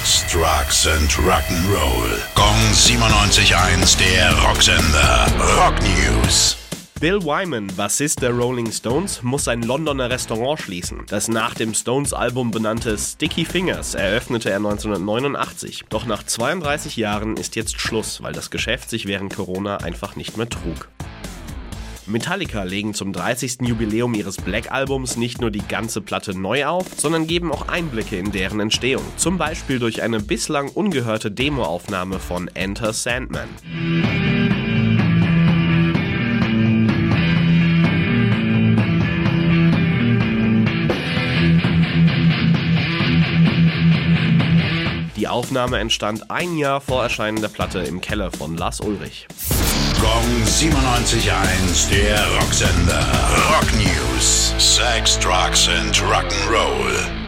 Sex, Drugs and Rock'n'Roll. Gong 97.1, der Rocksender. Rock News. Bill Wyman, Bassist der Rolling Stones, muss sein Londoner Restaurant schließen. Das nach dem Stones-Album benannte Sticky Fingers eröffnete er 1989. Doch nach 32 Jahren ist jetzt Schluss, weil das Geschäft sich während Corona einfach nicht mehr trug. Metallica legen zum 30. Jubiläum ihres Black Albums nicht nur die ganze Platte neu auf, sondern geben auch Einblicke in deren Entstehung. Zum Beispiel durch eine bislang ungehörte Demoaufnahme von Enter Sandman. Die Aufnahme entstand ein Jahr vor Erscheinen der Platte im Keller von Lars Ulrich. Gong 97.1, der Rocksender. Rock News. Sex, Drugs and Rock'n'Roll.